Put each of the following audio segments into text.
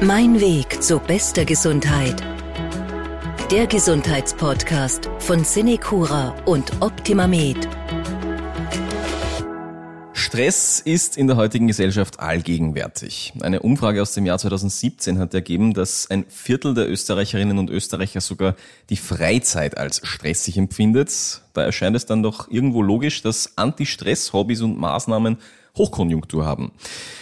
Mein Weg zu bester Gesundheit. Der Gesundheitspodcast von Cinecura und OptimaMed. Stress ist in der heutigen Gesellschaft allgegenwärtig. Eine Umfrage aus dem Jahr 2017 hat ergeben, dass ein Viertel der Österreicherinnen und Österreicher sogar die Freizeit als stressig empfindet. Da erscheint es dann doch irgendwo logisch, dass Anti-Stress-Hobbys und Maßnahmen Hochkonjunktur haben.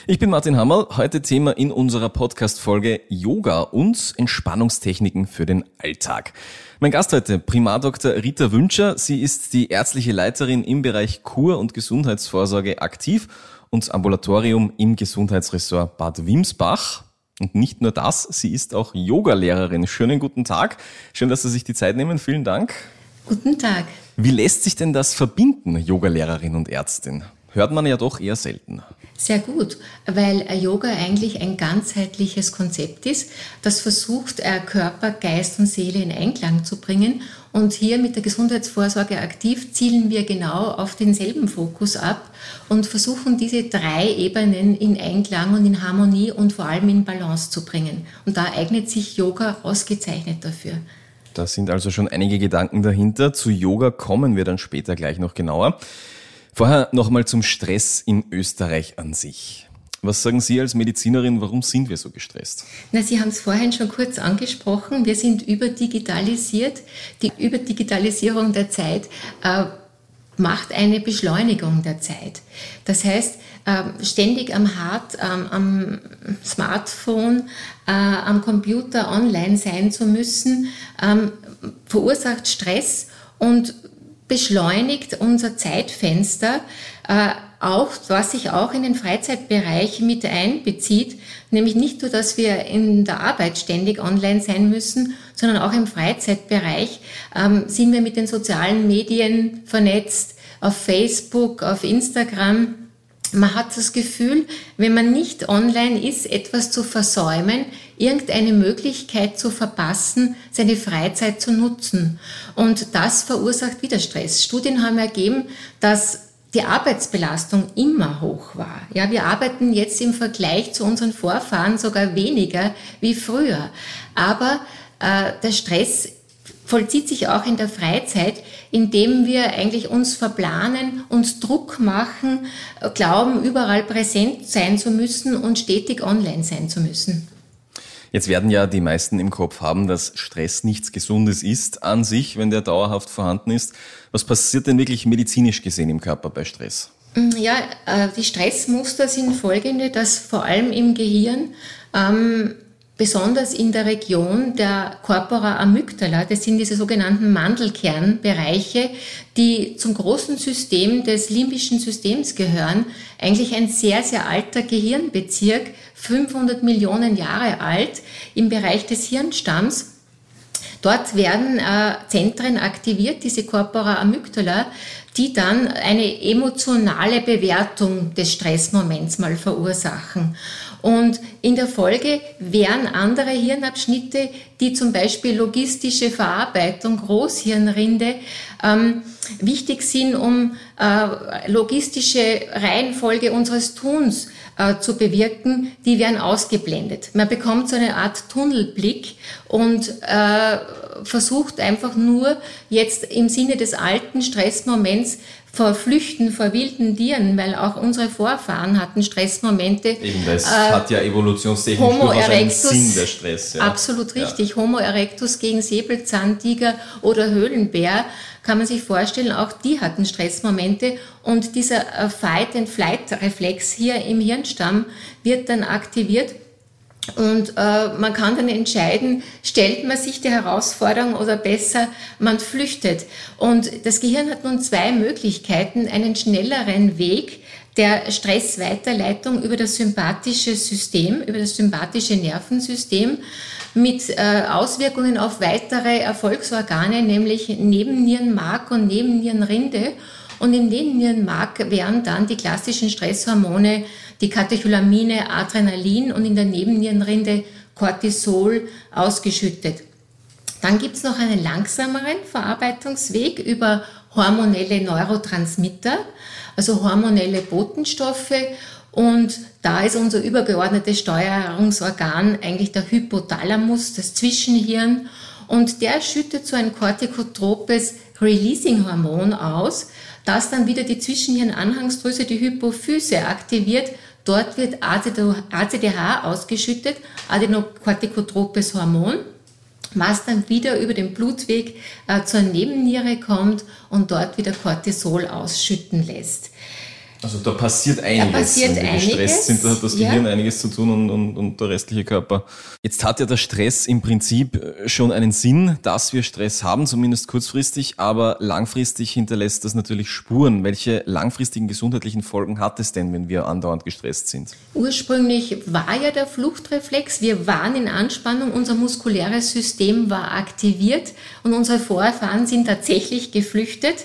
Ich bin Martin Hammerl, heute Thema in unserer Podcast-Folge Yoga und Entspannungstechniken für den Alltag. Mein Gast heute, Primardoktor Rita Wünscher. Sie ist die ärztliche Leiterin im Bereich Kur- und Gesundheitsvorsorge aktiv und Ambulatorium im Gesundheitsressort Bad Wimsbach. Und nicht nur das, sie ist auch Yogalehrerin. Schönen guten Tag. Schön, dass Sie sich die Zeit nehmen. Vielen Dank. Guten Tag. Wie lässt sich denn das verbinden, Yogalehrerin und Ärztin? Hört man ja doch eher selten. Sehr gut, weil Yoga eigentlich ein ganzheitliches Konzept ist, das versucht, Körper, Geist und Seele in Einklang zu bringen. Und hier mit der Gesundheitsvorsorge aktiv zielen wir genau auf denselben Fokus ab und versuchen diese drei Ebenen in Einklang und in Harmonie und vor allem in Balance zu bringen. Und da eignet sich Yoga ausgezeichnet dafür. Da sind also schon einige Gedanken dahinter. Zu Yoga kommen wir dann später gleich noch genauer. Vorher nochmal zum Stress in Österreich an sich. Was sagen Sie als Medizinerin, warum sind wir so gestresst? Na, Sie haben es vorhin schon kurz angesprochen. Wir sind überdigitalisiert. Die Überdigitalisierung der Zeit äh, macht eine Beschleunigung der Zeit. Das heißt, äh, ständig am Hard, ähm, am Smartphone, äh, am Computer online sein zu müssen, ähm, verursacht Stress und beschleunigt unser Zeitfenster, äh, auch, was sich auch in den Freizeitbereich mit einbezieht, nämlich nicht nur, dass wir in der Arbeit ständig online sein müssen, sondern auch im Freizeitbereich ähm, sind wir mit den sozialen Medien vernetzt, auf Facebook, auf Instagram, man hat das Gefühl, wenn man nicht online ist, etwas zu versäumen, irgendeine Möglichkeit zu verpassen, seine Freizeit zu nutzen. Und das verursacht wieder Stress. Studien haben ergeben, dass die Arbeitsbelastung immer hoch war. Ja, wir arbeiten jetzt im Vergleich zu unseren Vorfahren sogar weniger wie früher. Aber äh, der Stress vollzieht sich auch in der Freizeit, indem wir eigentlich uns verplanen, uns Druck machen, glauben, überall präsent sein zu müssen und stetig online sein zu müssen. Jetzt werden ja die meisten im Kopf haben, dass Stress nichts Gesundes ist an sich, wenn der dauerhaft vorhanden ist. Was passiert denn wirklich medizinisch gesehen im Körper bei Stress? Ja, äh, die Stressmuster sind folgende, dass vor allem im Gehirn ähm, besonders in der Region der Corpora amygdala, das sind diese sogenannten Mandelkernbereiche, die zum großen System des limbischen Systems gehören, eigentlich ein sehr, sehr alter Gehirnbezirk, 500 Millionen Jahre alt, im Bereich des Hirnstamms. Dort werden äh, Zentren aktiviert, diese Corpora amygdala, die dann eine emotionale Bewertung des Stressmoments mal verursachen. Und in der Folge werden andere Hirnabschnitte, die zum Beispiel logistische Verarbeitung, Großhirnrinde, ähm, wichtig sind, um äh, logistische Reihenfolge unseres Tuns äh, zu bewirken, die werden ausgeblendet. Man bekommt so eine Art Tunnelblick und äh, versucht einfach nur jetzt im Sinne des alten Stressmoments vor Flüchten vor wilden Tieren, weil auch unsere Vorfahren hatten Stressmomente. Eben, das äh, hat ja evolutionstechnisch Homo erectus, Sinn, der Stress. Ja. Absolut richtig. Ja. Homo erectus gegen Säbelzahntiger oder Höhlenbär kann man sich vorstellen, auch die hatten Stressmomente und dieser äh, Fight-and-Flight-Reflex hier im Hirnstamm wird dann aktiviert und äh, man kann dann entscheiden, stellt man sich die Herausforderung oder besser, man flüchtet. Und das Gehirn hat nun zwei Möglichkeiten, einen schnelleren Weg der Stressweiterleitung über das sympathische System, über das sympathische Nervensystem mit äh, Auswirkungen auf weitere Erfolgsorgane, nämlich Nebennierenmark und Nebennierenrinde. Und im Nebennierenmark werden dann die klassischen Stresshormone die Katecholamine Adrenalin und in der Nebennierenrinde Cortisol ausgeschüttet. Dann gibt es noch einen langsameren Verarbeitungsweg über hormonelle Neurotransmitter, also hormonelle Botenstoffe Und da ist unser übergeordnetes Steuerungsorgan eigentlich der Hypothalamus, das Zwischenhirn. Und der schüttet so ein kortikotropes Releasing-Hormon aus, das dann wieder die Zwischenhirnanhangsdrüse, die Hypophyse aktiviert. Dort wird ACDH ausgeschüttet, adenokortikotropes Hormon was dann wieder über den Blutweg äh, zur Nebenniere kommt und dort wieder Cortisol ausschütten lässt. Also da passiert einiges. Da passiert Wenn wir einiges. gestresst sind, da hat das Gehirn ja. einiges zu tun und, und, und der restliche Körper. Jetzt hat ja der Stress im Prinzip äh, schon einen Sinn, dass wir Stress haben, zumindest kurzfristig, aber langfristig hinterlässt das natürlich Spuren. Welche langfristigen gesundheitlichen Folgen hat es denn, wenn wir andauernd gestresst sind? Ursprünglich war ja der Fluchtreflex, wir waren in Anspannung, unser muskuläres System war aktiviert und unsere Vorfahren sind tatsächlich geflüchtet.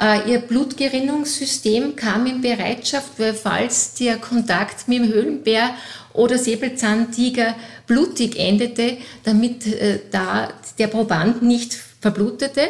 Äh, ihr Blutgerinnungssystem kam in Bereitschaft, falls der Kontakt mit dem Höhlenbär oder Säbelzahntiger blutig endete, damit äh, da der Proband nicht verblutete.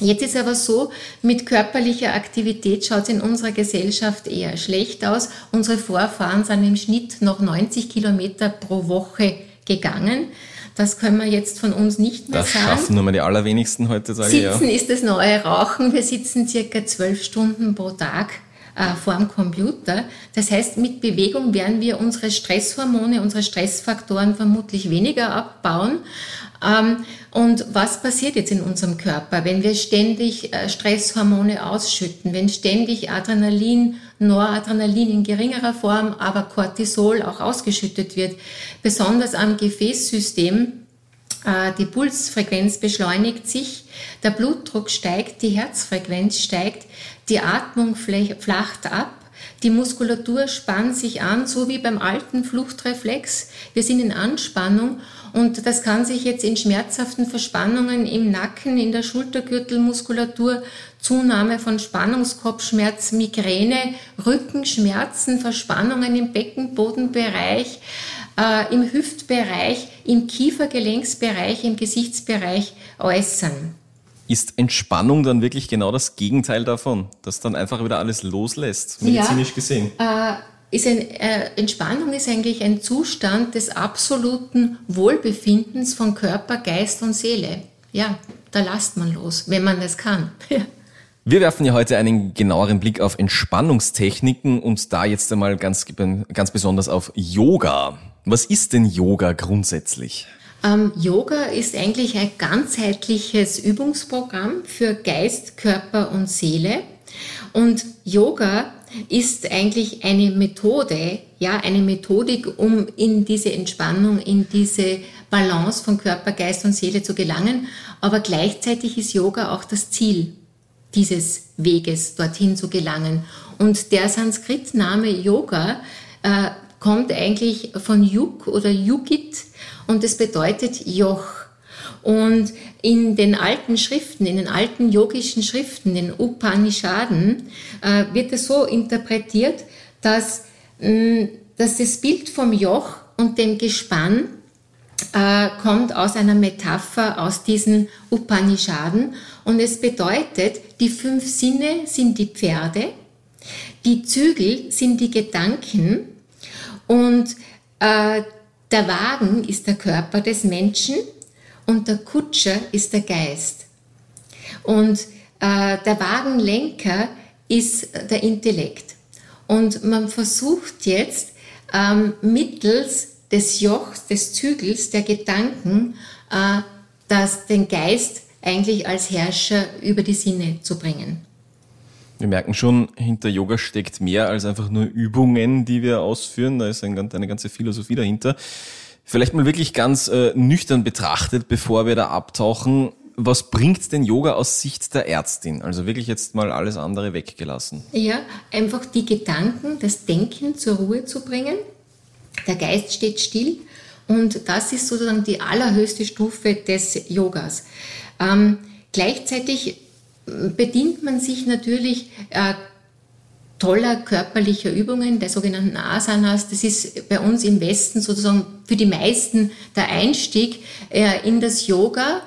Jetzt ist aber so, mit körperlicher Aktivität schaut es in unserer Gesellschaft eher schlecht aus. Unsere Vorfahren sind im Schnitt noch 90 Kilometer pro Woche gegangen. Das können wir jetzt von uns nicht mehr das sagen. Das schaffen nur mal die allerwenigsten heutzutage. Sitzen ja. ist das neue Rauchen. Wir sitzen circa zwölf Stunden pro Tag äh, vor dem Computer. Das heißt, mit Bewegung werden wir unsere Stresshormone, unsere Stressfaktoren vermutlich weniger abbauen. Ähm, und was passiert jetzt in unserem Körper, wenn wir ständig äh, Stresshormone ausschütten, wenn ständig Adrenalin, Noradrenalin in geringerer Form, aber Cortisol auch ausgeschüttet wird, besonders am Gefäßsystem, äh, die Pulsfrequenz beschleunigt sich, der Blutdruck steigt, die Herzfrequenz steigt, die Atmung flacht ab, die Muskulatur spannt sich an, so wie beim alten Fluchtreflex. Wir sind in Anspannung und das kann sich jetzt in schmerzhaften Verspannungen im Nacken, in der Schultergürtelmuskulatur, Zunahme von Spannungskopfschmerz, Migräne, Rückenschmerzen, Verspannungen im Beckenbodenbereich, äh, im Hüftbereich, im Kiefergelenksbereich, im Gesichtsbereich äußern. Ist Entspannung dann wirklich genau das Gegenteil davon, dass dann einfach wieder alles loslässt, medizinisch ja, gesehen? Äh, ist ein, äh, Entspannung ist eigentlich ein Zustand des absoluten Wohlbefindens von Körper, Geist und Seele. Ja, da lasst man los, wenn man das kann. Ja. Wir werfen ja heute einen genaueren Blick auf Entspannungstechniken und da jetzt einmal ganz, ganz besonders auf Yoga. Was ist denn Yoga grundsätzlich? Ähm, Yoga ist eigentlich ein ganzheitliches Übungsprogramm für Geist, Körper und Seele. Und Yoga ist eigentlich eine Methode, ja, eine Methodik, um in diese Entspannung, in diese Balance von Körper, Geist und Seele zu gelangen. Aber gleichzeitig ist Yoga auch das Ziel dieses Weges, dorthin zu gelangen. Und der Sanskrit-Name Yoga äh, kommt eigentlich von Yuk oder Yugit und es bedeutet Joch. Und in den alten Schriften, in den alten yogischen Schriften, den Upanishaden, äh, wird es so interpretiert, dass, mh, dass das Bild vom Joch und dem Gespann äh, kommt aus einer Metapher aus diesen Upanishaden und es bedeutet, die fünf Sinne sind die Pferde, die Zügel sind die Gedanken und äh, der Wagen ist der Körper des Menschen und der Kutscher ist der Geist. Und äh, der Wagenlenker ist der Intellekt. Und man versucht jetzt ähm, mittels des Jochs, des Zügels, der Gedanken, äh, das, den Geist eigentlich als Herrscher über die Sinne zu bringen. Wir merken schon, hinter Yoga steckt mehr als einfach nur Übungen, die wir ausführen. Da ist eine ganze Philosophie dahinter. Vielleicht mal wirklich ganz äh, nüchtern betrachtet, bevor wir da abtauchen. Was bringt denn Yoga aus Sicht der Ärztin? Also wirklich jetzt mal alles andere weggelassen. Ja, einfach die Gedanken, das Denken zur Ruhe zu bringen. Der Geist steht still und das ist sozusagen die allerhöchste Stufe des Yogas. Ähm, gleichzeitig bedient man sich natürlich äh, toller körperlicher Übungen, der sogenannten Asanas. Das ist bei uns im Westen sozusagen für die meisten der Einstieg äh, in das Yoga,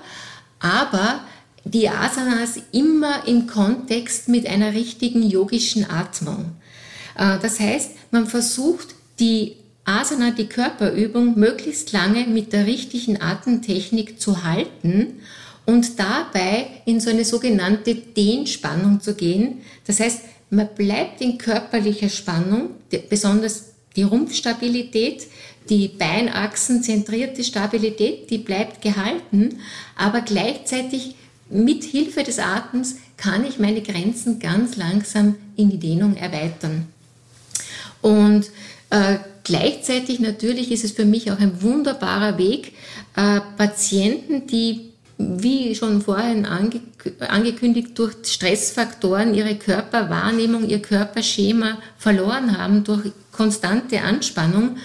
aber die Asanas immer im Kontext mit einer richtigen yogischen Atmung. Äh, das heißt, man versucht, die Asana, die Körperübung, möglichst lange mit der richtigen Atemtechnik zu halten und dabei in so eine sogenannte Dehnspannung zu gehen. Das heißt, man bleibt in körperlicher Spannung, besonders die Rumpfstabilität, die Beinachsenzentrierte Stabilität, die bleibt gehalten, aber gleichzeitig mit Hilfe des Atems kann ich meine Grenzen ganz langsam in die Dehnung erweitern. Und äh, gleichzeitig natürlich ist es für mich auch ein wunderbarer Weg, äh, Patienten, die wie schon vorhin ange angekündigt, durch Stressfaktoren ihre Körperwahrnehmung, ihr Körperschema verloren haben, durch konstante Anspannung,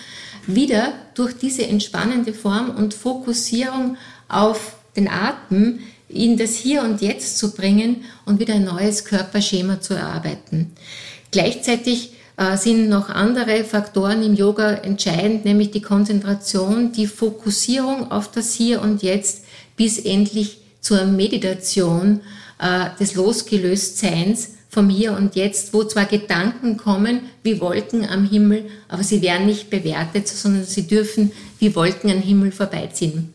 wieder durch diese entspannende Form und Fokussierung auf den Atem in das Hier und Jetzt zu bringen und wieder ein neues Körperschema zu erarbeiten. Gleichzeitig äh, sind noch andere Faktoren im Yoga entscheidend, nämlich die Konzentration, die Fokussierung auf das Hier und Jetzt bis endlich zur Meditation äh, des Losgelöstseins vom Hier und Jetzt, wo zwar Gedanken kommen wie Wolken am Himmel, aber sie werden nicht bewertet, sondern sie dürfen wie Wolken am Himmel vorbeiziehen.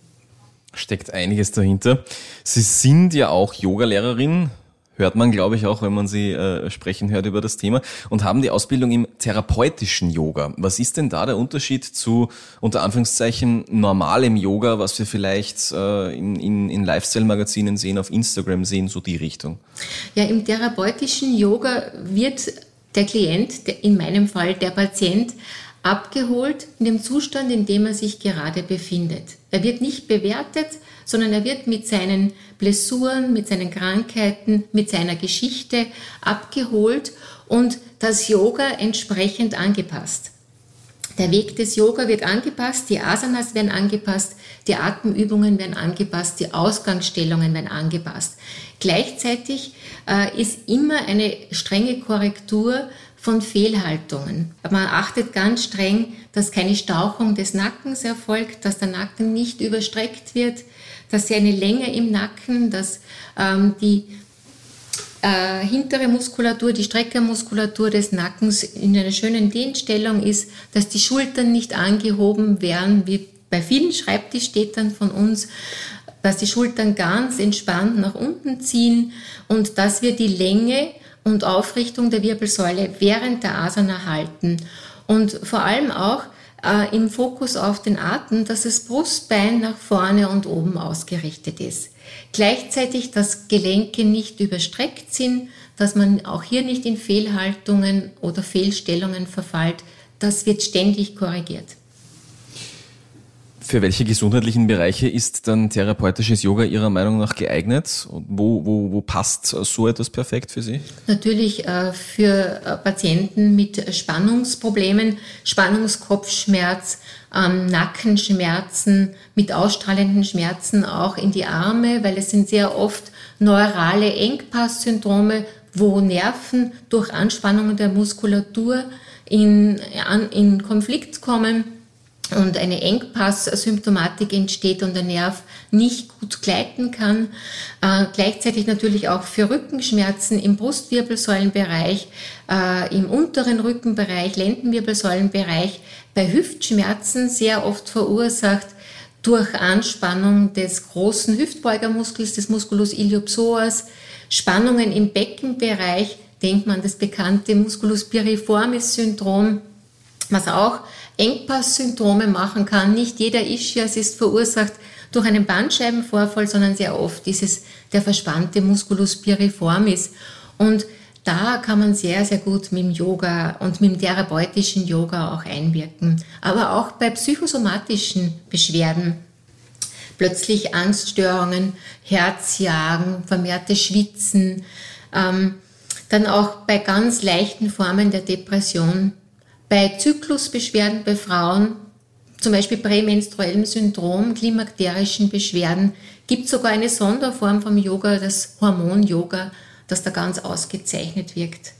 Steckt einiges dahinter. Sie sind ja auch Yogalehrerin, hört man, glaube ich, auch, wenn man Sie äh, sprechen hört über das Thema, und haben die Ausbildung im therapeutischen Yoga. Was ist denn da der Unterschied zu, unter Anführungszeichen, normalem Yoga, was wir vielleicht äh, in, in, in Lifestyle-Magazinen sehen, auf Instagram sehen, so die Richtung? Ja, im therapeutischen Yoga wird der Klient, in meinem Fall der Patient, abgeholt in dem Zustand, in dem er sich gerade befindet. Er wird nicht bewertet, sondern er wird mit seinen Blessuren, mit seinen Krankheiten, mit seiner Geschichte abgeholt und das Yoga entsprechend angepasst. Der Weg des Yoga wird angepasst, die Asanas werden angepasst, die Atemübungen werden angepasst, die Ausgangsstellungen werden angepasst. Gleichzeitig äh, ist immer eine strenge Korrektur von Fehlhaltungen. Man achtet ganz streng, dass keine Stauchung des Nackens erfolgt, dass der Nacken nicht überstreckt wird, dass sie eine Länge im Nacken, dass ähm, die äh, hintere Muskulatur, die Streckermuskulatur des Nackens in einer schönen Dehnstellung ist, dass die Schultern nicht angehoben werden, wie bei vielen Schreibtischstädtern von uns, dass die Schultern ganz entspannt nach unten ziehen und dass wir die Länge und Aufrichtung der Wirbelsäule während der Asana halten. Und vor allem auch äh, im Fokus auf den Atem, dass das Brustbein nach vorne und oben ausgerichtet ist. Gleichzeitig, dass Gelenke nicht überstreckt sind, dass man auch hier nicht in Fehlhaltungen oder Fehlstellungen verfällt. Das wird ständig korrigiert. Für welche gesundheitlichen Bereiche ist dann therapeutisches Yoga Ihrer Meinung nach geeignet? wo, wo, wo passt so etwas perfekt für Sie? Natürlich äh, für äh, Patienten mit Spannungsproblemen, Spannungskopfschmerz, ähm, Nackenschmerzen, mit ausstrahlenden Schmerzen auch in die Arme, weil es sind sehr oft neurale Engpasssyndrome, wo Nerven durch Anspannungen der Muskulatur in, in Konflikt kommen und eine Engpass-Symptomatik entsteht und der Nerv nicht gut gleiten kann. Äh, gleichzeitig natürlich auch für Rückenschmerzen im Brustwirbelsäulenbereich, äh, im unteren Rückenbereich, Lendenwirbelsäulenbereich, bei Hüftschmerzen sehr oft verursacht durch Anspannung des großen Hüftbeugermuskels, des Musculus iliopsoas, Spannungen im Beckenbereich, denkt man das bekannte Musculus piriformis Syndrom, was auch Engpasssyndrome machen kann. Nicht jeder Ischias ist verursacht durch einen Bandscheibenvorfall, sondern sehr oft ist es der verspannte Musculus piriformis. Und da kann man sehr, sehr gut mit dem Yoga und mit dem therapeutischen Yoga auch einwirken. Aber auch bei psychosomatischen Beschwerden. Plötzlich Angststörungen, Herzjagen, vermehrte Schwitzen. Ähm, dann auch bei ganz leichten Formen der Depression bei Zyklusbeschwerden bei Frauen, zum Beispiel prämenstruellem Syndrom, klimakterischen Beschwerden, gibt es sogar eine Sonderform vom Yoga, das Hormon-Yoga, das da ganz ausgezeichnet wirkt.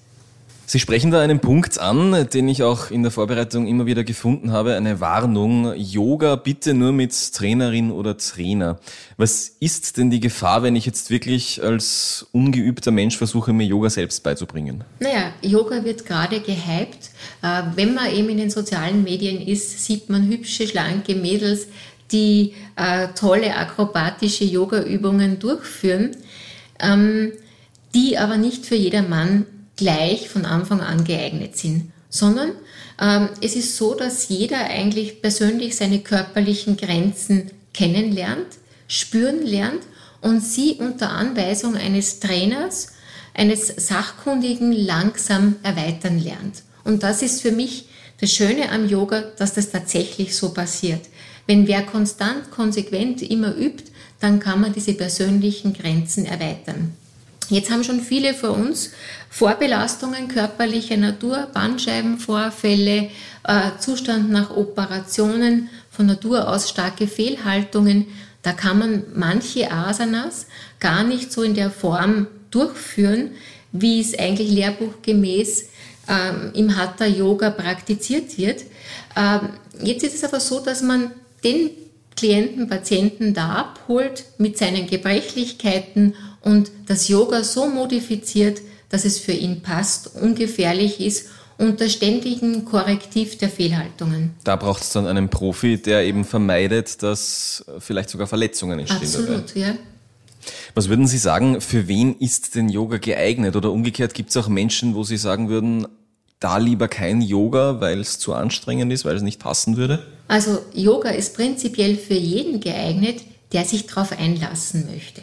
Sie sprechen da einen Punkt an, den ich auch in der Vorbereitung immer wieder gefunden habe, eine Warnung. Yoga bitte nur mit Trainerin oder Trainer. Was ist denn die Gefahr, wenn ich jetzt wirklich als ungeübter Mensch versuche, mir Yoga selbst beizubringen? Naja, Yoga wird gerade gehypt. Äh, wenn man eben in den sozialen Medien ist, sieht man hübsche, schlanke Mädels, die äh, tolle akrobatische Yoga-Übungen durchführen, ähm, die aber nicht für jedermann gleich von Anfang an geeignet sind, sondern ähm, es ist so, dass jeder eigentlich persönlich seine körperlichen Grenzen kennenlernt, spüren lernt und sie unter Anweisung eines Trainers, eines Sachkundigen langsam erweitern lernt. Und das ist für mich das Schöne am Yoga, dass das tatsächlich so passiert. Wenn wer konstant, konsequent immer übt, dann kann man diese persönlichen Grenzen erweitern. Jetzt haben schon viele vor uns Vorbelastungen körperlicher Natur, Bandscheibenvorfälle, äh, Zustand nach Operationen, von Natur aus starke Fehlhaltungen. Da kann man manche Asanas gar nicht so in der Form durchführen, wie es eigentlich lehrbuchgemäß ähm, im Hatha Yoga praktiziert wird. Ähm, jetzt ist es aber so, dass man den Klienten, Patienten da abholt mit seinen Gebrechlichkeiten und das Yoga so modifiziert, dass es für ihn passt, ungefährlich ist unter ständigen Korrektiv der Fehlhaltungen. Da braucht es dann einen Profi, der eben vermeidet, dass vielleicht sogar Verletzungen entstehen. Absolut, dabei. ja. Was würden Sie sagen, für wen ist denn Yoga geeignet? Oder umgekehrt gibt es auch Menschen, wo Sie sagen würden, da lieber kein Yoga, weil es zu anstrengend ist, weil es nicht passen würde? Also Yoga ist prinzipiell für jeden geeignet, der sich darauf einlassen möchte.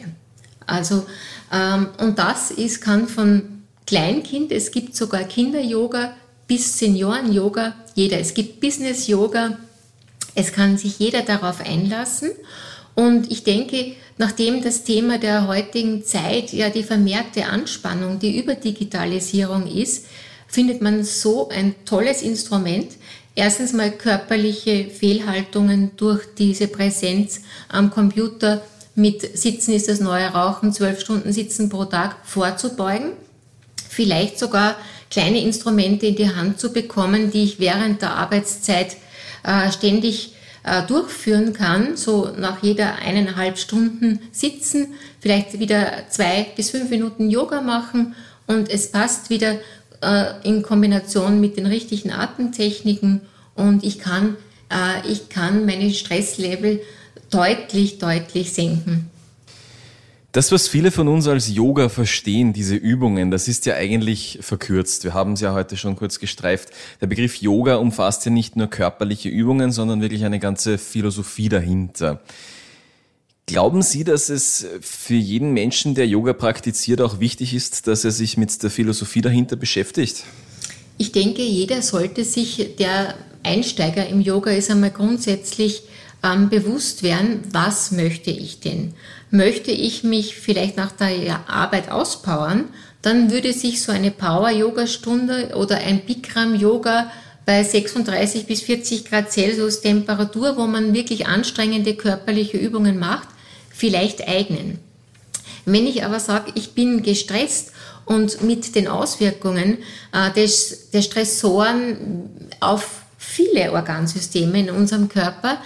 Also, ähm, und das ist, kann von Kleinkind, es gibt sogar Kinder-Yoga bis Senioren-Yoga, jeder. Es gibt Business-Yoga, es kann sich jeder darauf einlassen. Und ich denke, nachdem das Thema der heutigen Zeit ja die vermehrte Anspannung, die Überdigitalisierung ist, findet man so ein tolles Instrument. Erstens mal körperliche Fehlhaltungen durch diese Präsenz am Computer mit Sitzen ist das neue Rauchen, zwölf Stunden Sitzen pro Tag vorzubeugen. Vielleicht sogar kleine Instrumente in die Hand zu bekommen, die ich während der Arbeitszeit äh, ständig äh, durchführen kann, so nach jeder eineinhalb Stunden sitzen, vielleicht wieder zwei bis fünf Minuten Yoga machen und es passt wieder äh, in Kombination mit den richtigen Atemtechniken und ich kann, äh, ich kann meine Stresslevel deutlich, deutlich senken. Das, was viele von uns als Yoga verstehen, diese Übungen, das ist ja eigentlich verkürzt. Wir haben es ja heute schon kurz gestreift. Der Begriff Yoga umfasst ja nicht nur körperliche Übungen, sondern wirklich eine ganze Philosophie dahinter. Glauben Sie, dass es für jeden Menschen, der Yoga praktiziert, auch wichtig ist, dass er sich mit der Philosophie dahinter beschäftigt? Ich denke, jeder sollte sich, der Einsteiger im Yoga ist, einmal grundsätzlich ähm, bewusst werden, was möchte ich denn? Möchte ich mich vielleicht nach der Arbeit auspowern, dann würde sich so eine Power-Yoga-Stunde oder ein Bikram-Yoga bei 36 bis 40 Grad Celsius Temperatur, wo man wirklich anstrengende körperliche Übungen macht, vielleicht eignen. Wenn ich aber sage, ich bin gestresst und mit den Auswirkungen äh, des, der Stressoren auf viele Organsysteme in unserem Körper,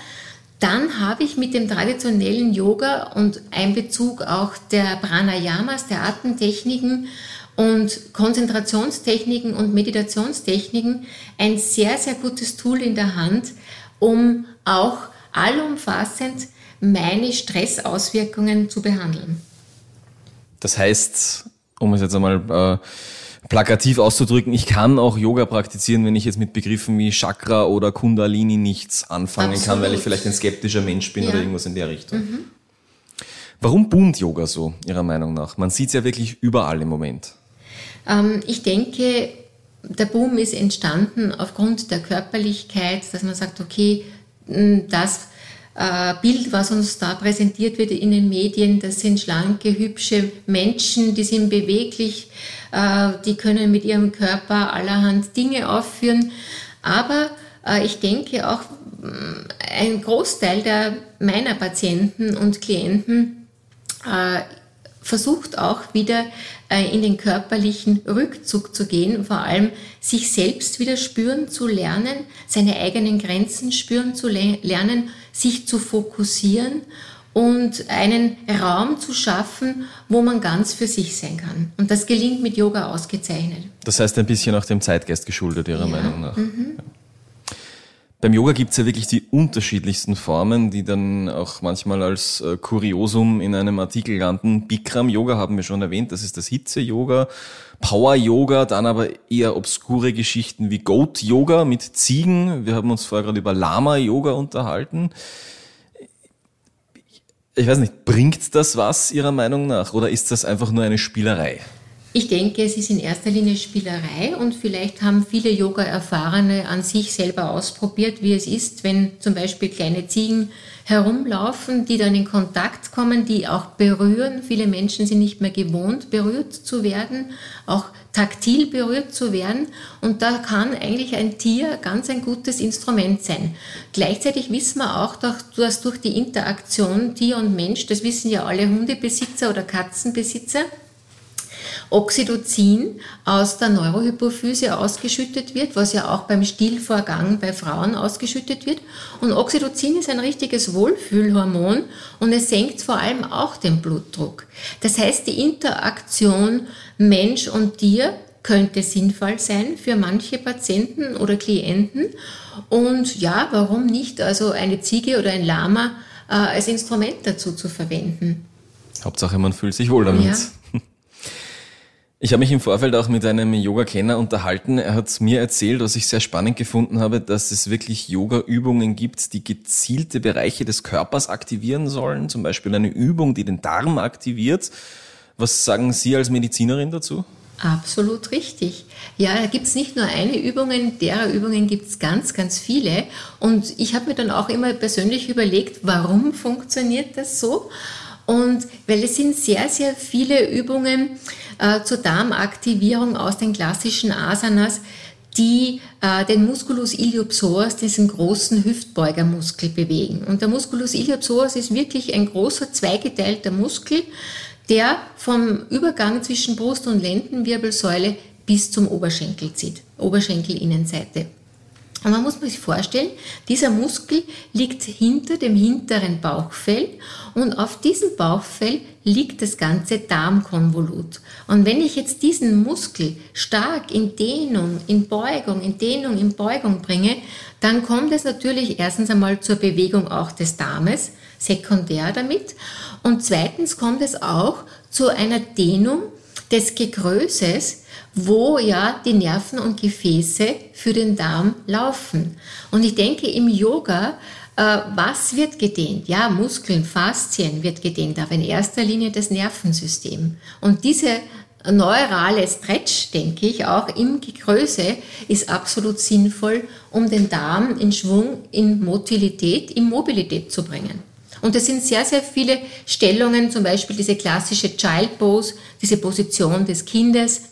dann habe ich mit dem traditionellen Yoga und Einbezug auch der Pranayamas, der Atemtechniken und Konzentrationstechniken und Meditationstechniken ein sehr, sehr gutes Tool in der Hand, um auch allumfassend meine Stressauswirkungen zu behandeln. Das heißt, um es jetzt einmal äh, plakativ auszudrücken, ich kann auch Yoga praktizieren, wenn ich jetzt mit Begriffen wie Chakra oder Kundalini nichts anfangen Absolut. kann, weil ich vielleicht ein skeptischer Mensch bin ja. oder irgendwas in der Richtung. Mhm. Warum boomt Yoga so, Ihrer Meinung nach? Man sieht es ja wirklich überall im Moment. Ähm, ich denke, der Boom ist entstanden aufgrund der Körperlichkeit, dass man sagt, okay, das Bild, was uns da präsentiert wird in den Medien, das sind schlanke, hübsche Menschen, die sind beweglich, äh, die können mit ihrem Körper allerhand Dinge aufführen. Aber äh, ich denke auch, ein Großteil der meiner Patienten und Klienten versucht auch wieder äh, in den körperlichen Rückzug zu gehen, vor allem sich selbst wieder spüren zu lernen, seine eigenen Grenzen spüren zu lernen, sich zu fokussieren und einen Raum zu schaffen, wo man ganz für sich sein kann. Und das gelingt mit Yoga ausgezeichnet. Das heißt ein bisschen auch dem Zeitgeist geschuldet, Ihrer ja. Meinung nach. Mhm. Ja. Beim Yoga gibt es ja wirklich die unterschiedlichsten Formen, die dann auch manchmal als äh, Kuriosum in einem Artikel landen. Bikram Yoga haben wir schon erwähnt, das ist das Hitze-Yoga. Power Yoga, dann aber eher obskure Geschichten wie Goat Yoga mit Ziegen. Wir haben uns vorher gerade über Lama Yoga unterhalten. Ich weiß nicht, bringt das was Ihrer Meinung nach oder ist das einfach nur eine Spielerei? Ich denke, es ist in erster Linie Spielerei und vielleicht haben viele Yoga-Erfahrene an sich selber ausprobiert, wie es ist, wenn zum Beispiel kleine Ziegen herumlaufen, die dann in Kontakt kommen, die auch berühren. Viele Menschen sind nicht mehr gewohnt, berührt zu werden, auch taktil berührt zu werden. Und da kann eigentlich ein Tier ganz ein gutes Instrument sein. Gleichzeitig wissen wir auch, dass durch die Interaktion Tier und Mensch, das wissen ja alle Hundebesitzer oder Katzenbesitzer, Oxytocin aus der Neurohypophyse ausgeschüttet wird, was ja auch beim Stillvorgang bei Frauen ausgeschüttet wird. Und Oxytocin ist ein richtiges Wohlfühlhormon und es senkt vor allem auch den Blutdruck. Das heißt, die Interaktion Mensch und Tier könnte sinnvoll sein für manche Patienten oder Klienten. Und ja, warum nicht also eine Ziege oder ein Lama äh, als Instrument dazu zu verwenden? Hauptsache, man fühlt sich wohl damit. Ja. Ich habe mich im Vorfeld auch mit einem Yoga-Kenner unterhalten. Er hat mir erzählt, was ich sehr spannend gefunden habe, dass es wirklich Yoga-Übungen gibt, die gezielte Bereiche des Körpers aktivieren sollen. Zum Beispiel eine Übung, die den Darm aktiviert. Was sagen Sie als Medizinerin dazu? Absolut richtig. Ja, da gibt es nicht nur eine Übung, derer Übungen gibt es ganz, ganz viele. Und ich habe mir dann auch immer persönlich überlegt, warum funktioniert das so? Und weil es sind sehr, sehr viele Übungen äh, zur Darmaktivierung aus den klassischen Asanas, die äh, den Musculus iliopsoas, diesen großen Hüftbeugermuskel, bewegen. Und der Musculus iliopsoas ist wirklich ein großer zweigeteilter Muskel, der vom Übergang zwischen Brust- und Lendenwirbelsäule bis zum Oberschenkel zieht, Oberschenkelinnenseite. Und man muss sich vorstellen, dieser Muskel liegt hinter dem hinteren Bauchfell und auf diesem Bauchfell liegt das ganze Darmkonvolut. Und wenn ich jetzt diesen Muskel stark in Dehnung, in Beugung, in Dehnung, in Beugung bringe, dann kommt es natürlich erstens einmal zur Bewegung auch des Darmes, sekundär damit. Und zweitens kommt es auch zu einer Dehnung des Gegrößes, wo ja die Nerven und Gefäße für den Darm laufen. Und ich denke, im Yoga, äh, was wird gedehnt? Ja, Muskeln, Faszien wird gedehnt, aber in erster Linie das Nervensystem. Und diese neurale Stretch, denke ich, auch im Gegröße ist absolut sinnvoll, um den Darm in Schwung, in Motilität, in Mobilität zu bringen. Und es sind sehr, sehr viele Stellungen, zum Beispiel diese klassische Child Pose, diese Position des Kindes,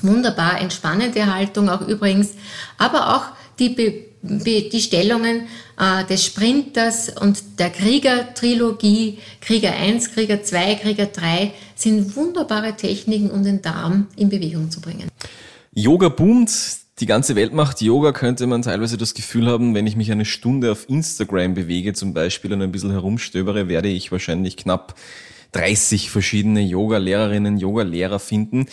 wunderbar entspannende Haltung auch übrigens, aber auch die, die Stellungen äh, des Sprinters und der Krieger-Trilogie, Krieger 1, Krieger 2, Krieger 3, sind wunderbare Techniken, um den Darm in Bewegung zu bringen. Yoga boomt, die ganze Welt macht Yoga, könnte man teilweise das Gefühl haben, wenn ich mich eine Stunde auf Instagram bewege zum Beispiel und ein bisschen herumstöbere, werde ich wahrscheinlich knapp 30 verschiedene Yoga-Lehrerinnen, Yoga-Lehrer finden.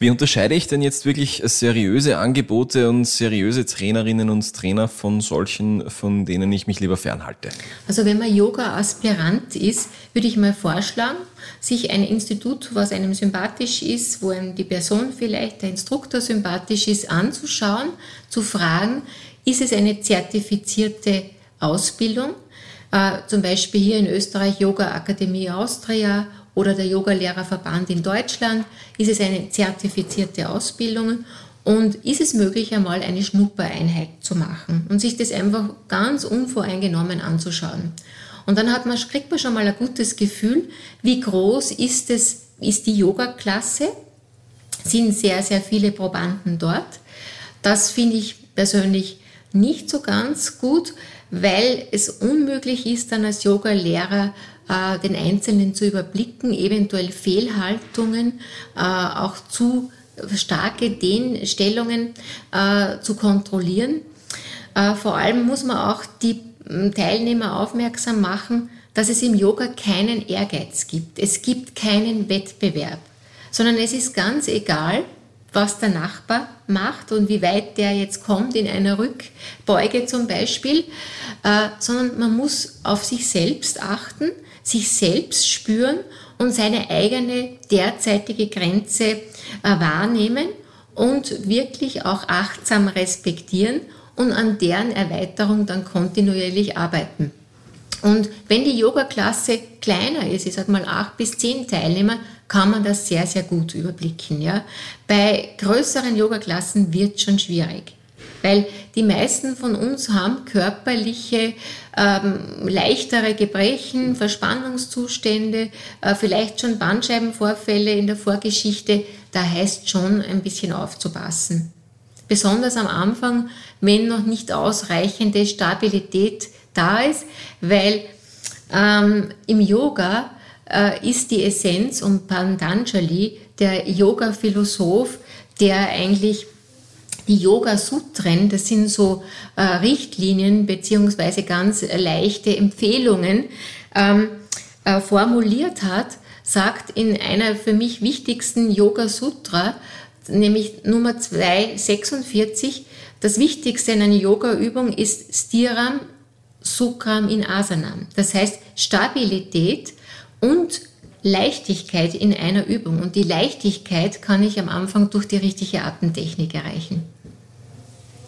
Wie unterscheide ich denn jetzt wirklich seriöse Angebote und seriöse Trainerinnen und Trainer von solchen, von denen ich mich lieber fernhalte? Also wenn man Yoga-Aspirant ist, würde ich mal vorschlagen, sich ein Institut, was einem sympathisch ist, wo einem die Person vielleicht, der Instruktor sympathisch ist, anzuschauen, zu fragen, ist es eine zertifizierte Ausbildung? Äh, zum Beispiel hier in Österreich Yoga Akademie Austria oder der Yogalehrerverband in Deutschland, ist es eine zertifizierte Ausbildung und ist es möglich, einmal eine Schnuppereinheit zu machen und sich das einfach ganz unvoreingenommen anzuschauen. Und dann hat man, kriegt man schon mal ein gutes Gefühl, wie groß ist, es, ist die Yoga-Klasse, sind sehr, sehr viele Probanden dort. Das finde ich persönlich nicht so ganz gut, weil es unmöglich ist, dann als Yoga-Lehrer äh, den Einzelnen zu überblicken, eventuell Fehlhaltungen, äh, auch zu starke Dehnstellungen äh, zu kontrollieren. Äh, vor allem muss man auch die Teilnehmer aufmerksam machen, dass es im Yoga keinen Ehrgeiz gibt. Es gibt keinen Wettbewerb, sondern es ist ganz egal, was der Nachbar macht und wie weit der jetzt kommt in einer Rückbeuge zum Beispiel, äh, sondern man muss auf sich selbst achten, sich selbst spüren und seine eigene derzeitige Grenze äh, wahrnehmen und wirklich auch achtsam respektieren und an deren Erweiterung dann kontinuierlich arbeiten. Und wenn die Yoga-Klasse kleiner ist, ich sage mal acht bis zehn Teilnehmer, kann man das sehr, sehr gut überblicken. Ja? Bei größeren Yoga-Klassen wird es schon schwierig. Weil die meisten von uns haben körperliche, ähm, leichtere Gebrechen, Verspannungszustände, äh, vielleicht schon Bandscheibenvorfälle in der Vorgeschichte. Da heißt schon ein bisschen aufzupassen. Besonders am Anfang, wenn noch nicht ausreichende Stabilität da ist, weil ähm, im Yoga äh, ist die Essenz und Pantanjali, der Yoga-Philosoph, der eigentlich die Yoga-Sutren, das sind so äh, Richtlinien beziehungsweise ganz leichte Empfehlungen, ähm, äh, formuliert hat, sagt in einer für mich wichtigsten Yoga-Sutra, nämlich Nummer 246, das Wichtigste in einer Yoga-Übung ist Stiram Sukram in Asanam. Das heißt Stabilität und Leichtigkeit in einer Übung. Und die Leichtigkeit kann ich am Anfang durch die richtige Atemtechnik erreichen.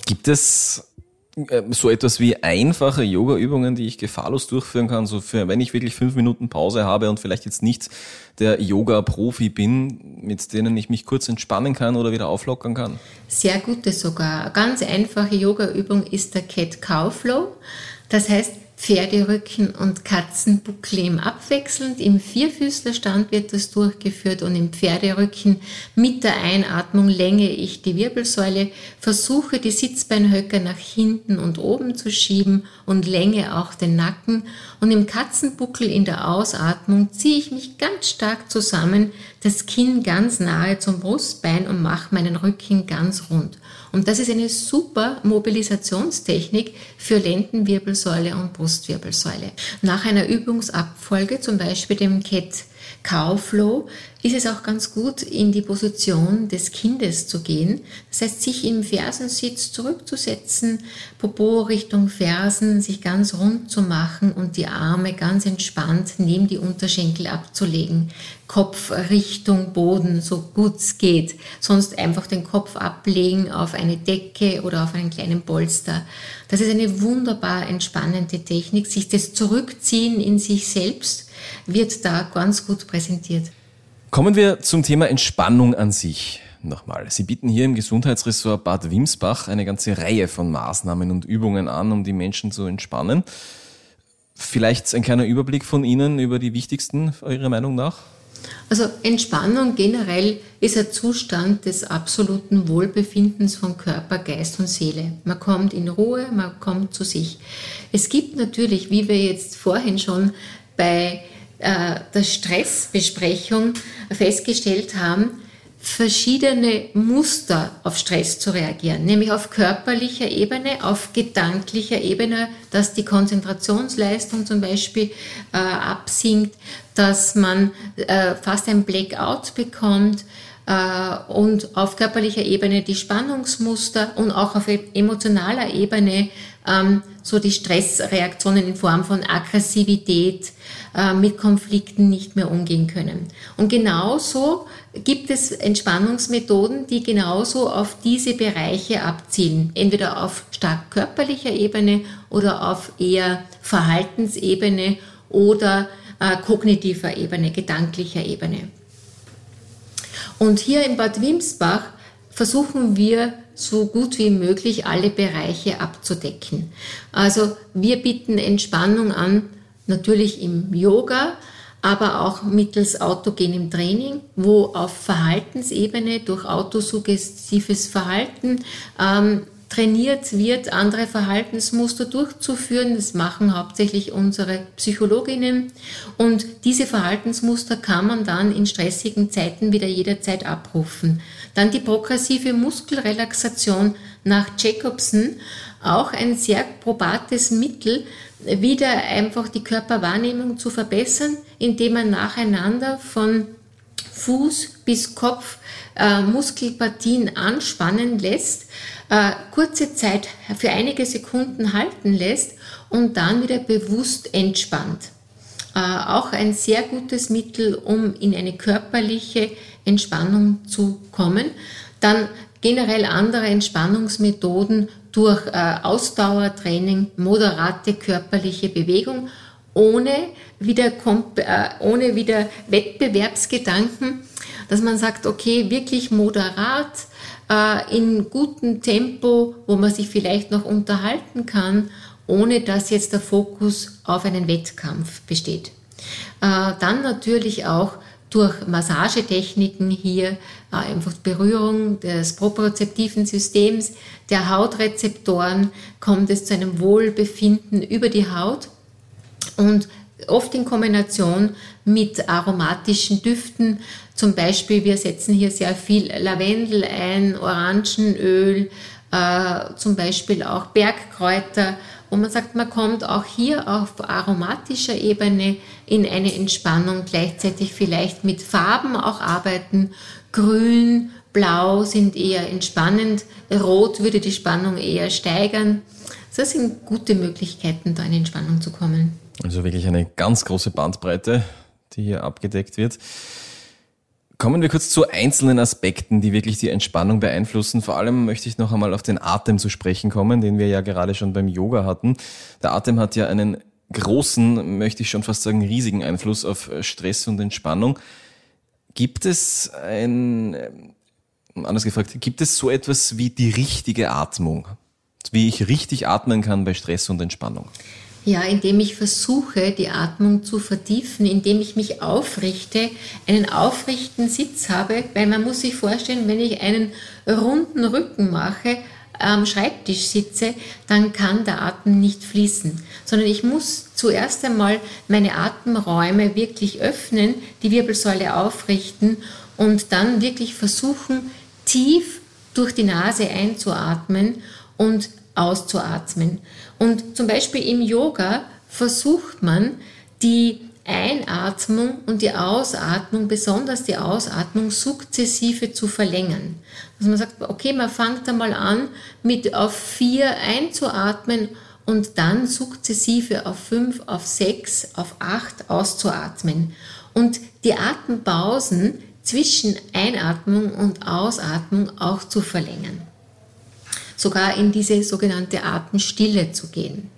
Gibt es so etwas wie einfache Yoga-Übungen, die ich gefahrlos durchführen kann, so für, wenn ich wirklich fünf Minuten Pause habe und vielleicht jetzt nicht der Yoga-Profi bin, mit denen ich mich kurz entspannen kann oder wieder auflockern kann? Sehr gute sogar. Ganz einfache Yoga-Übung ist der Cat-Cow Flow. Das heißt, Pferderücken und Katzenbuckel im abwechselnd. Im Vierfüßlerstand wird das durchgeführt und im Pferderücken mit der Einatmung länge ich die Wirbelsäule, versuche die Sitzbeinhöcker nach hinten und oben zu schieben und länge auch den Nacken. Und im Katzenbuckel in der Ausatmung ziehe ich mich ganz stark zusammen, das Kinn ganz nahe zum Brustbein und mache meinen Rücken ganz rund. Und das ist eine super Mobilisationstechnik für Lendenwirbelsäule und Brustwirbelsäule. Nach einer Übungsabfolge, zum Beispiel dem Cat Cow Flow, ist es auch ganz gut, in die Position des Kindes zu gehen. Das heißt, sich im Fersensitz zurückzusetzen, Popo Richtung Fersen, sich ganz rund zu machen und die Arme ganz entspannt neben die Unterschenkel abzulegen. Kopf Richtung Boden, so gut es geht. Sonst einfach den Kopf ablegen auf eine Decke oder auf einen kleinen Polster. Das ist eine wunderbar entspannende Technik, sich das Zurückziehen in sich selbst wird da ganz gut präsentiert. Kommen wir zum Thema Entspannung an sich nochmal. Sie bieten hier im Gesundheitsressort Bad Wimsbach eine ganze Reihe von Maßnahmen und Übungen an, um die Menschen zu entspannen. Vielleicht ein kleiner Überblick von Ihnen über die wichtigsten, Ihrer Meinung nach? Also Entspannung generell ist ein Zustand des absoluten Wohlbefindens von Körper, Geist und Seele. Man kommt in Ruhe, man kommt zu sich. Es gibt natürlich, wie wir jetzt vorhin schon bei der Stressbesprechung festgestellt haben, verschiedene Muster auf Stress zu reagieren, nämlich auf körperlicher Ebene, auf gedanklicher Ebene, dass die Konzentrationsleistung zum Beispiel äh, absinkt, dass man äh, fast ein Blackout bekommt äh, und auf körperlicher Ebene die Spannungsmuster und auch auf emotionaler Ebene ähm, so die Stressreaktionen in Form von Aggressivität, äh, mit Konflikten nicht mehr umgehen können. Und genauso gibt es Entspannungsmethoden, die genauso auf diese Bereiche abzielen, entweder auf stark körperlicher Ebene oder auf eher Verhaltensebene oder äh, kognitiver Ebene, gedanklicher Ebene. Und hier in Bad Wimsbach versuchen wir so gut wie möglich alle Bereiche abzudecken. Also wir bieten Entspannung an, natürlich im Yoga, aber auch mittels autogenem Training, wo auf Verhaltensebene durch autosuggestives Verhalten ähm, trainiert wird, andere Verhaltensmuster durchzuführen. Das machen hauptsächlich unsere Psychologinnen. Und diese Verhaltensmuster kann man dann in stressigen Zeiten wieder jederzeit abrufen. Dann die progressive Muskelrelaxation nach Jacobson, auch ein sehr probates Mittel, wieder einfach die Körperwahrnehmung zu verbessern, indem man nacheinander von Fuß bis Kopf äh, Muskelpartien anspannen lässt, äh, kurze Zeit für einige Sekunden halten lässt und dann wieder bewusst entspannt. Äh, auch ein sehr gutes Mittel, um in eine körperliche Entspannung zu kommen. Dann generell andere Entspannungsmethoden durch äh, Ausdauertraining, moderate körperliche Bewegung, ohne wieder, äh, ohne wieder Wettbewerbsgedanken, dass man sagt, okay, wirklich moderat, äh, in gutem Tempo, wo man sich vielleicht noch unterhalten kann, ohne dass jetzt der Fokus auf einen Wettkampf besteht. Äh, dann natürlich auch durch Massagetechniken hier äh, einfach Berührung des propriozeptiven Systems, der Hautrezeptoren, kommt es zu einem Wohlbefinden über die Haut und oft in Kombination mit aromatischen Düften. Zum Beispiel, wir setzen hier sehr viel Lavendel ein, Orangenöl, äh, zum Beispiel auch Bergkräuter, wo man sagt, man kommt auch hier auf aromatischer Ebene in eine Entspannung, gleichzeitig vielleicht mit Farben auch arbeiten. Grün, Blau sind eher entspannend, Rot würde die Spannung eher steigern. Das sind gute Möglichkeiten, da in Entspannung zu kommen. Also wirklich eine ganz große Bandbreite, die hier abgedeckt wird. Kommen wir kurz zu einzelnen Aspekten, die wirklich die Entspannung beeinflussen. Vor allem möchte ich noch einmal auf den Atem zu sprechen kommen, den wir ja gerade schon beim Yoga hatten. Der Atem hat ja einen großen, möchte ich schon fast sagen, riesigen Einfluss auf Stress und Entspannung. Gibt es ein, anders gefragt, gibt es so etwas wie die richtige Atmung? Wie ich richtig atmen kann bei Stress und Entspannung? Ja, indem ich versuche, die Atmung zu vertiefen, indem ich mich aufrichte, einen aufrichten Sitz habe, weil man muss sich vorstellen, wenn ich einen runden Rücken mache, am Schreibtisch sitze, dann kann der Atem nicht fließen, sondern ich muss zuerst einmal meine Atemräume wirklich öffnen, die Wirbelsäule aufrichten und dann wirklich versuchen, tief durch die Nase einzuatmen und auszuatmen. Und zum Beispiel im Yoga versucht man die Einatmung und die Ausatmung, besonders die Ausatmung, sukzessive zu verlängern. Dass man sagt, okay, man fängt einmal an, mit auf vier einzuatmen und dann sukzessive auf fünf, auf sechs, auf acht auszuatmen. Und die Atempausen zwischen Einatmung und Ausatmung auch zu verlängern sogar in diese sogenannte Atemstille zu gehen.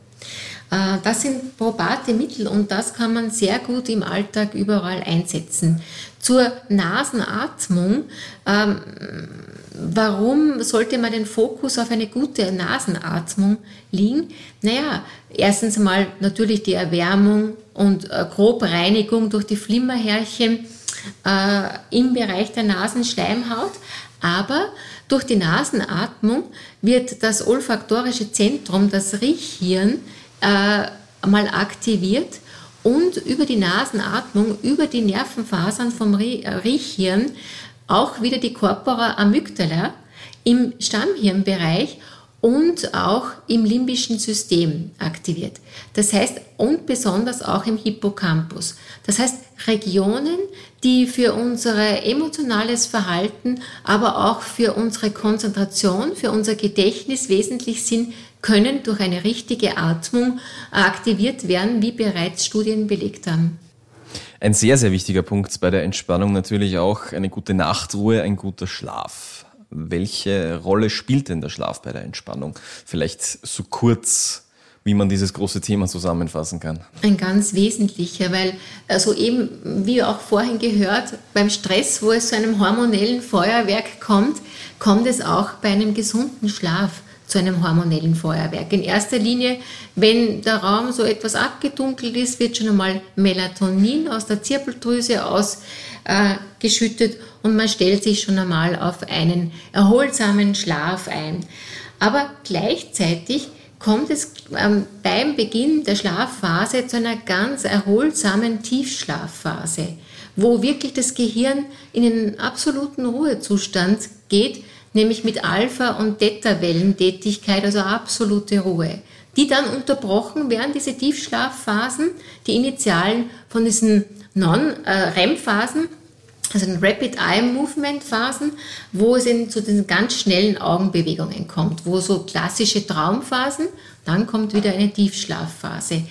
Äh, das sind probate Mittel und das kann man sehr gut im Alltag überall einsetzen. Zur Nasenatmung, ähm, warum sollte man den Fokus auf eine gute Nasenatmung liegen? Naja, erstens mal natürlich die Erwärmung und äh, Grobreinigung durch die Flimmerhärchen äh, im Bereich der Nasenschleimhaut, aber durch die Nasenatmung wird das olfaktorische Zentrum, das Riechhirn, äh, mal aktiviert und über die Nasenatmung, über die Nervenfasern vom äh, Riechhirn auch wieder die Corpora amygdala im Stammhirnbereich und auch im limbischen System aktiviert. Das heißt, und besonders auch im Hippocampus. Das heißt, Regionen, die für unser emotionales Verhalten, aber auch für unsere Konzentration, für unser Gedächtnis wesentlich sind, können durch eine richtige Atmung aktiviert werden, wie bereits Studien belegt haben. Ein sehr, sehr wichtiger Punkt bei der Entspannung natürlich auch eine gute Nachtruhe, ein guter Schlaf. Welche Rolle spielt denn der Schlaf bei der Entspannung? Vielleicht so kurz wie man dieses große Thema zusammenfassen kann? Ein ganz wesentlicher, weil also eben, wie auch vorhin gehört, beim Stress, wo es zu einem hormonellen Feuerwerk kommt, kommt es auch bei einem gesunden Schlaf zu einem hormonellen Feuerwerk. In erster Linie, wenn der Raum so etwas abgedunkelt ist, wird schon einmal Melatonin aus der Zirbeldrüse ausgeschüttet äh, und man stellt sich schon einmal auf einen erholsamen Schlaf ein. Aber gleichzeitig kommt es ähm, beim Beginn der Schlafphase zu einer ganz erholsamen Tiefschlafphase, wo wirklich das Gehirn in einen absoluten Ruhezustand geht, nämlich mit Alpha- und Theta-Wellentätigkeit, also absolute Ruhe, die dann unterbrochen werden, diese Tiefschlafphasen, die initialen von diesen Non-REM-Phasen, also den Rapid Eye Movement Phasen, wo es in zu den ganz schnellen Augenbewegungen kommt, wo so klassische Traumphasen, dann kommt wieder eine Tiefschlafphase.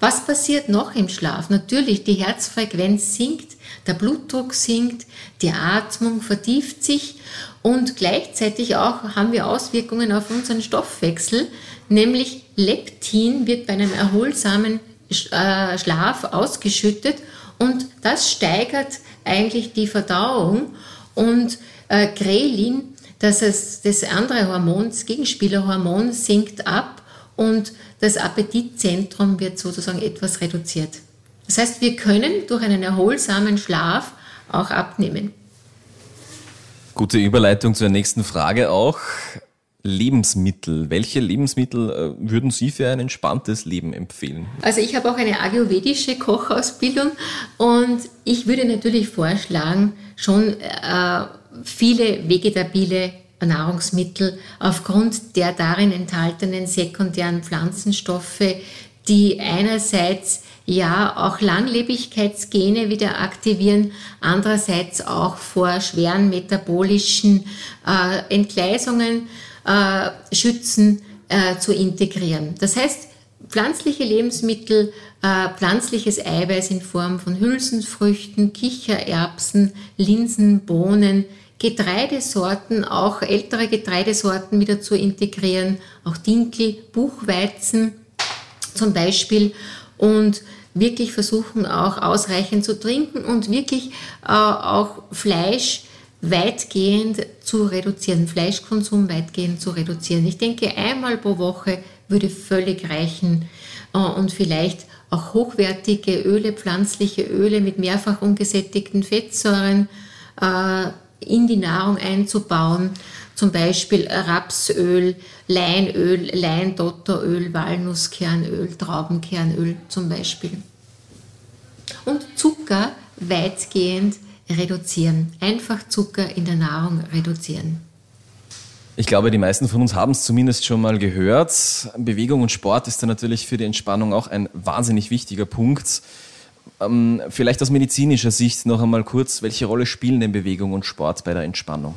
Was passiert noch im Schlaf? Natürlich, die Herzfrequenz sinkt, der Blutdruck sinkt, die Atmung vertieft sich und gleichzeitig auch haben wir Auswirkungen auf unseren Stoffwechsel, nämlich Leptin wird bei einem erholsamen äh, Schlaf ausgeschüttet und das steigert eigentlich die Verdauung und äh, Grelin, das ist das andere Hormon, das Gegenspielerhormon, sinkt ab und das Appetitzentrum wird sozusagen etwas reduziert. Das heißt, wir können durch einen erholsamen Schlaf auch abnehmen. Gute Überleitung zur nächsten Frage auch. Lebensmittel. Welche Lebensmittel äh, würden Sie für ein entspanntes Leben empfehlen? Also ich habe auch eine ayurvedische Kochausbildung und ich würde natürlich vorschlagen, schon äh, viele vegetabile Nahrungsmittel aufgrund der darin enthaltenen sekundären Pflanzenstoffe, die einerseits ja auch Langlebigkeitsgene wieder aktivieren, andererseits auch vor schweren metabolischen äh, Entgleisungen äh, schützen, äh, zu integrieren. Das heißt, pflanzliche Lebensmittel, äh, pflanzliches Eiweiß in Form von Hülsenfrüchten, Kichererbsen, Linsen, Bohnen, Getreidesorten, auch ältere Getreidesorten wieder zu integrieren, auch Dinkel, Buchweizen zum Beispiel und wirklich versuchen auch ausreichend zu trinken und wirklich äh, auch Fleisch weitgehend zu reduzieren, Fleischkonsum weitgehend zu reduzieren. Ich denke, einmal pro Woche würde völlig reichen äh, und vielleicht auch hochwertige Öle, pflanzliche Öle mit mehrfach ungesättigten Fettsäuren äh, in die Nahrung einzubauen. Zum Beispiel Rapsöl, Leinöl, Leindotteröl, Walnusskernöl, Traubenkernöl zum Beispiel. Und Zucker weitgehend reduzieren. Einfach Zucker in der Nahrung reduzieren. Ich glaube, die meisten von uns haben es zumindest schon mal gehört. Bewegung und Sport ist da natürlich für die Entspannung auch ein wahnsinnig wichtiger Punkt. Ähm, vielleicht aus medizinischer Sicht noch einmal kurz, welche Rolle spielen denn Bewegung und Sport bei der Entspannung?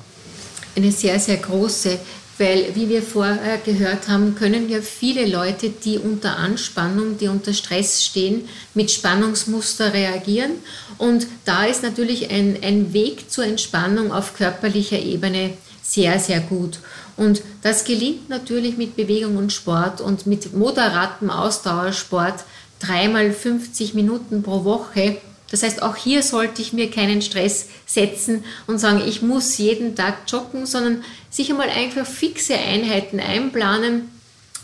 Eine sehr, sehr große weil, wie wir vorher gehört haben, können ja viele Leute, die unter Anspannung, die unter Stress stehen, mit Spannungsmuster reagieren. Und da ist natürlich ein, ein Weg zur Entspannung auf körperlicher Ebene sehr, sehr gut. Und das gelingt natürlich mit Bewegung und Sport und mit moderatem Ausdauersport dreimal 50 Minuten pro Woche das heißt, auch hier sollte ich mir keinen Stress setzen und sagen, ich muss jeden Tag joggen, sondern sich einmal einfach fixe Einheiten einplanen.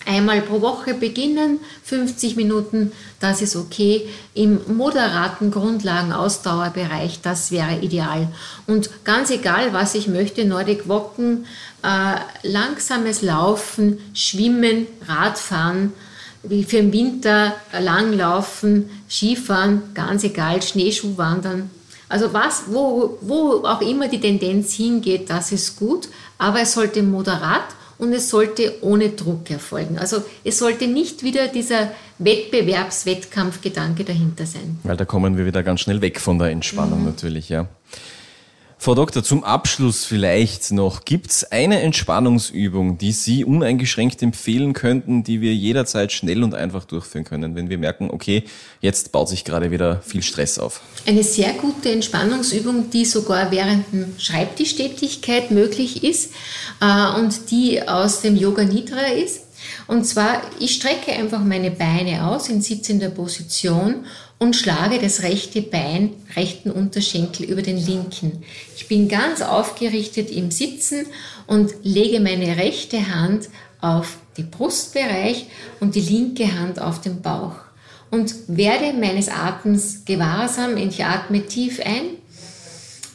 Einmal pro Woche beginnen, 50 Minuten, das ist okay. Im moderaten Grundlagenausdauerbereich, das wäre ideal. Und ganz egal, was ich möchte, Nordic Walken, äh, langsames Laufen, Schwimmen, Radfahren, wie für den Winter Langlaufen, Skifahren, ganz egal, Schneeschuhwandern. Also was, wo, wo auch immer die Tendenz hingeht, das ist gut, aber es sollte moderat und es sollte ohne Druck erfolgen. Also es sollte nicht wieder dieser Wettbewerbs-Wettkampfgedanke dahinter sein. Weil da kommen wir wieder ganz schnell weg von der Entspannung mhm. natürlich, ja. Frau Doktor, zum Abschluss vielleicht noch, gibt es eine Entspannungsübung, die Sie uneingeschränkt empfehlen könnten, die wir jederzeit schnell und einfach durchführen können, wenn wir merken, okay, jetzt baut sich gerade wieder viel Stress auf? Eine sehr gute Entspannungsübung, die sogar während der Schreibtischtätigkeit möglich ist äh, und die aus dem Yoga Nidra ist. Und zwar, ich strecke einfach meine Beine aus in sitzender Position und schlage das rechte Bein, rechten Unterschenkel über den linken. Ich bin ganz aufgerichtet im Sitzen und lege meine rechte Hand auf den Brustbereich und die linke Hand auf den Bauch und werde meines Atems gewahrsam. Ich atme tief ein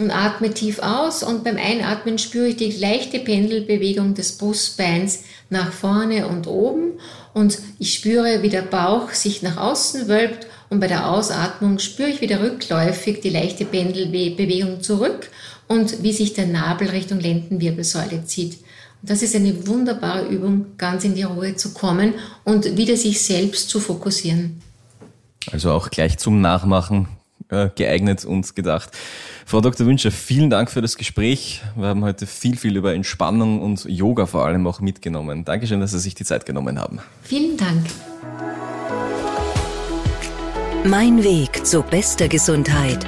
und atme tief aus und beim Einatmen spüre ich die leichte Pendelbewegung des Brustbeins nach vorne und oben und ich spüre, wie der Bauch sich nach außen wölbt und bei der Ausatmung spüre ich wieder rückläufig die leichte Pendelbewegung zurück und wie sich der Nabel Richtung Lendenwirbelsäule zieht. Und das ist eine wunderbare Übung, ganz in die Ruhe zu kommen und wieder sich selbst zu fokussieren. Also auch gleich zum Nachmachen äh, geeignet und gedacht. Frau Dr. Wünscher, vielen Dank für das Gespräch. Wir haben heute viel, viel über Entspannung und Yoga vor allem auch mitgenommen. Dankeschön, dass Sie sich die Zeit genommen haben. Vielen Dank. Mein Weg zu bester Gesundheit.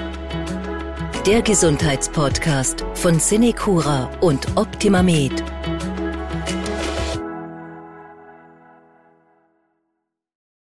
Der Gesundheitspodcast von Cinecura und Optimamed.